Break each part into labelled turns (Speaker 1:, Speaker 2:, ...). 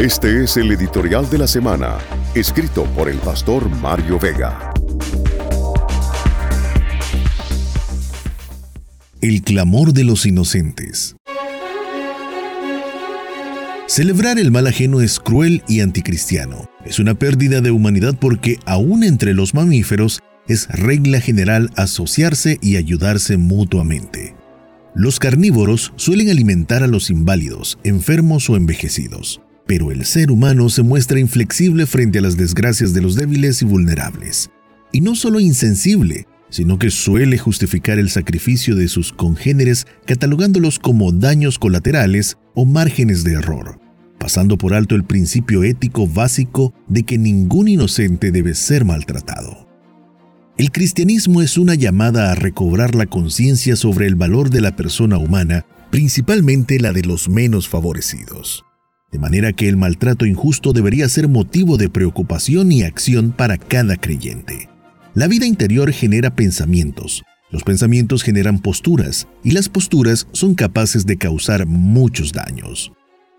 Speaker 1: Este es el editorial de la semana, escrito por el pastor Mario Vega.
Speaker 2: El clamor de los inocentes. Celebrar el mal ajeno es cruel y anticristiano. Es una pérdida de humanidad porque aún entre los mamíferos es regla general asociarse y ayudarse mutuamente. Los carnívoros suelen alimentar a los inválidos, enfermos o envejecidos pero el ser humano se muestra inflexible frente a las desgracias de los débiles y vulnerables. Y no solo insensible, sino que suele justificar el sacrificio de sus congéneres catalogándolos como daños colaterales o márgenes de error, pasando por alto el principio ético básico de que ningún inocente debe ser maltratado. El cristianismo es una llamada a recobrar la conciencia sobre el valor de la persona humana, principalmente la de los menos favorecidos de manera que el maltrato injusto debería ser motivo de preocupación y acción para cada creyente. La vida interior genera pensamientos, los pensamientos generan posturas y las posturas son capaces de causar muchos daños.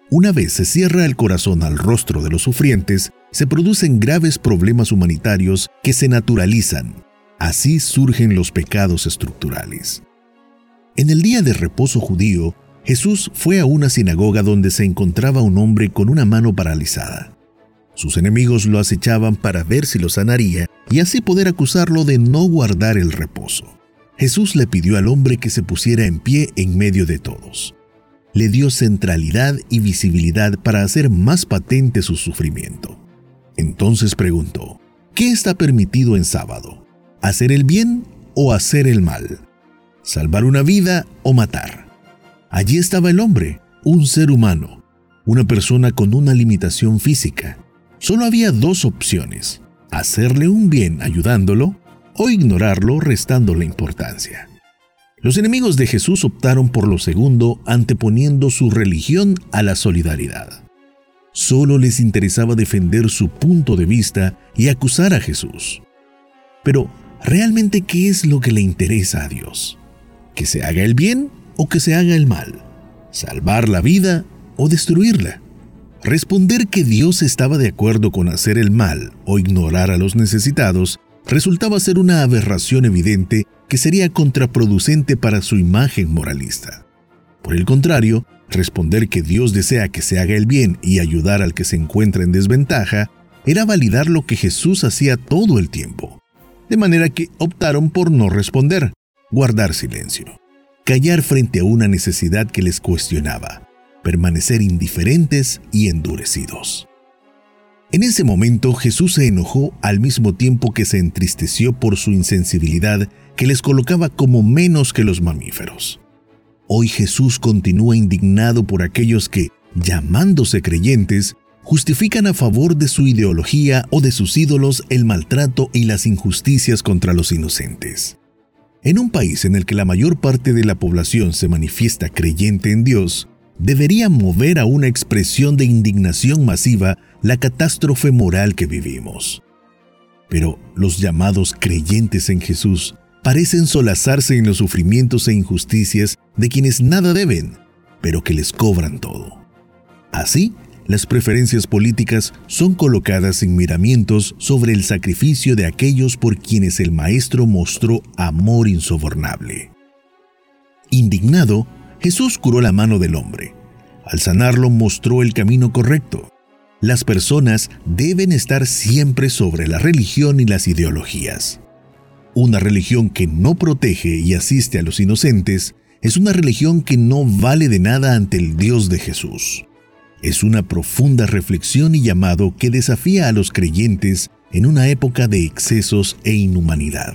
Speaker 2: Una vez se cierra el corazón al rostro de los sufrientes, se producen graves problemas humanitarios que se naturalizan. Así surgen los pecados estructurales. En el día de reposo judío, Jesús fue a una sinagoga donde se encontraba un hombre con una mano paralizada. Sus enemigos lo acechaban para ver si lo sanaría y así poder acusarlo de no guardar el reposo. Jesús le pidió al hombre que se pusiera en pie en medio de todos. Le dio centralidad y visibilidad para hacer más patente su sufrimiento. Entonces preguntó, ¿qué está permitido en sábado? ¿Hacer el bien o hacer el mal? ¿Salvar una vida o matar? Allí estaba el hombre, un ser humano, una persona con una limitación física. Solo había dos opciones, hacerle un bien ayudándolo o ignorarlo restándole importancia. Los enemigos de Jesús optaron por lo segundo anteponiendo su religión a la solidaridad. Solo les interesaba defender su punto de vista y acusar a Jesús. Pero, ¿realmente qué es lo que le interesa a Dios? ¿Que se haga el bien o que se haga el mal, salvar la vida o destruirla. Responder que Dios estaba de acuerdo con hacer el mal o ignorar a los necesitados resultaba ser una aberración evidente que sería contraproducente para su imagen moralista. Por el contrario, responder que Dios desea que se haga el bien y ayudar al que se encuentra en desventaja era validar lo que Jesús hacía todo el tiempo. De manera que optaron por no responder, guardar silencio callar frente a una necesidad que les cuestionaba, permanecer indiferentes y endurecidos. En ese momento Jesús se enojó al mismo tiempo que se entristeció por su insensibilidad que les colocaba como menos que los mamíferos. Hoy Jesús continúa indignado por aquellos que, llamándose creyentes, justifican a favor de su ideología o de sus ídolos el maltrato y las injusticias contra los inocentes. En un país en el que la mayor parte de la población se manifiesta creyente en Dios, debería mover a una expresión de indignación masiva la catástrofe moral que vivimos. Pero los llamados creyentes en Jesús parecen solazarse en los sufrimientos e injusticias de quienes nada deben, pero que les cobran todo. Así, las preferencias políticas son colocadas sin miramientos sobre el sacrificio de aquellos por quienes el Maestro mostró amor insobornable. Indignado, Jesús curó la mano del hombre. Al sanarlo mostró el camino correcto. Las personas deben estar siempre sobre la religión y las ideologías. Una religión que no protege y asiste a los inocentes es una religión que no vale de nada ante el Dios de Jesús es una profunda reflexión y llamado que desafía a los creyentes en una época de excesos e inhumanidad.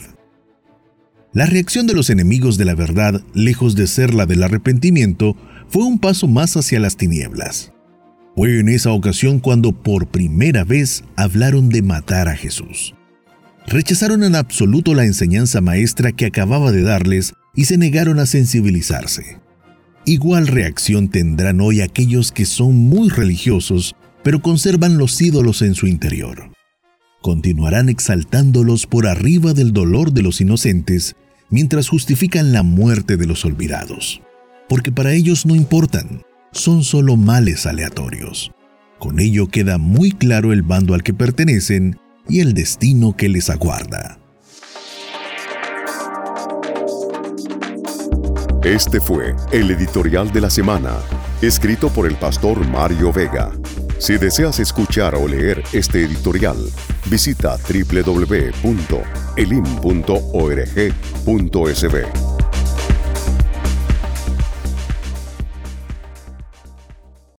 Speaker 2: La reacción de los enemigos de la verdad, lejos de ser la del arrepentimiento, fue un paso más hacia las tinieblas. Fue en esa ocasión cuando por primera vez hablaron de matar a Jesús. Rechazaron en absoluto la enseñanza maestra que acababa de darles y se negaron a sensibilizarse. Igual reacción tendrán hoy aquellos que son muy religiosos, pero conservan los ídolos en su interior. Continuarán exaltándolos por arriba del dolor de los inocentes, mientras justifican la muerte de los olvidados, porque para ellos no importan, son solo males aleatorios. Con ello queda muy claro el bando al que pertenecen y el destino que les aguarda.
Speaker 1: Este fue el editorial de la semana, escrito por el pastor Mario Vega. Si deseas escuchar o leer este editorial, visita www.elim.org.sb.